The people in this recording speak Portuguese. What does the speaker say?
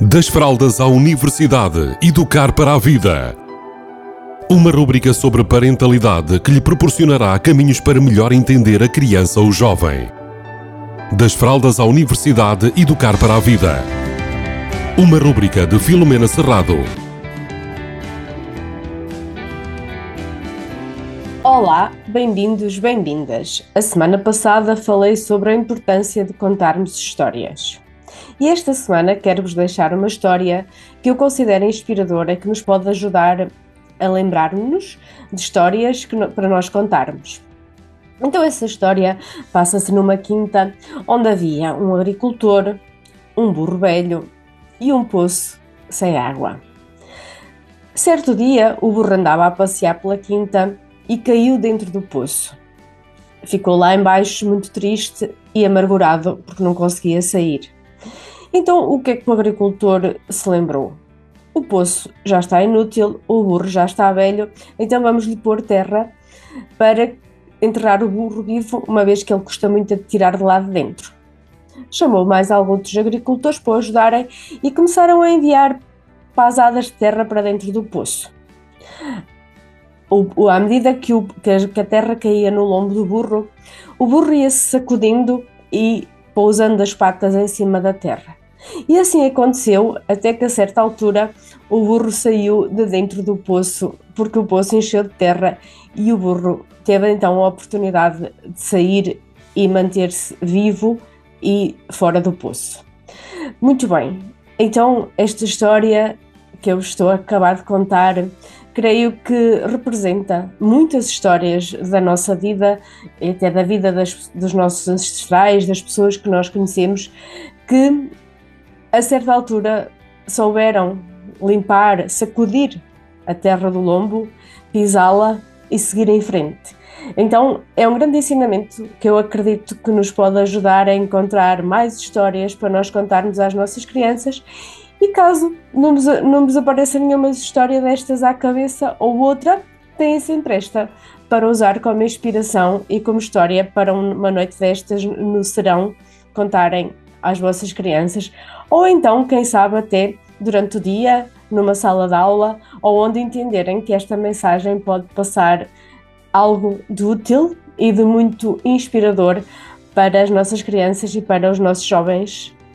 Das fraldas à universidade, educar para a vida. Uma rúbrica sobre parentalidade que lhe proporcionará caminhos para melhor entender a criança ou jovem. Das fraldas à universidade, educar para a vida. Uma rúbrica de Filomena Serrado. Olá, bem-vindos, bem-vindas. A semana passada falei sobre a importância de contarmos histórias. E esta semana quero-vos deixar uma história que eu considero inspiradora e que nos pode ajudar a lembrar-nos de histórias que, para nós contarmos. Então, essa história passa-se numa quinta onde havia um agricultor, um burro velho e um poço sem água. Certo dia, o burro andava a passear pela quinta e caiu dentro do poço. Ficou lá embaixo muito triste e amargurado porque não conseguia sair. Então, o que é que o agricultor se lembrou? O poço já está inútil, o burro já está velho, então vamos lhe pôr terra para enterrar o burro vivo, uma vez que ele custa muito a tirar de lá de dentro. Chamou mais alguns agricultores para ajudarem e começaram a enviar pasadas de terra para dentro do poço. O, à medida que, o, que a terra caía no lombo do burro, o burro ia-se sacudindo e pousando as patas em cima da terra. E assim aconteceu até que a certa altura o burro saiu de dentro do poço porque o poço encheu de terra e o burro teve então a oportunidade de sair e manter-se vivo e fora do poço. Muito bem, então esta história que eu estou a acabar de contar creio que representa muitas histórias da nossa vida, até da vida das, dos nossos ancestrais, das pessoas que nós conhecemos, que a certa altura souberam limpar, sacudir a terra do lombo, pisá-la e seguir em frente. Então é um grande ensinamento que eu acredito que nos pode ajudar a encontrar mais histórias para nós contarmos às nossas crianças e caso não nos, não nos apareça nenhuma história destas à cabeça ou outra, tem sempre esta para usar como inspiração e como história para uma noite destas no serão contarem às vossas crianças, ou então, quem sabe, até durante o dia, numa sala de aula, ou onde entenderem que esta mensagem pode passar algo de útil e de muito inspirador para as nossas crianças e para os nossos jovens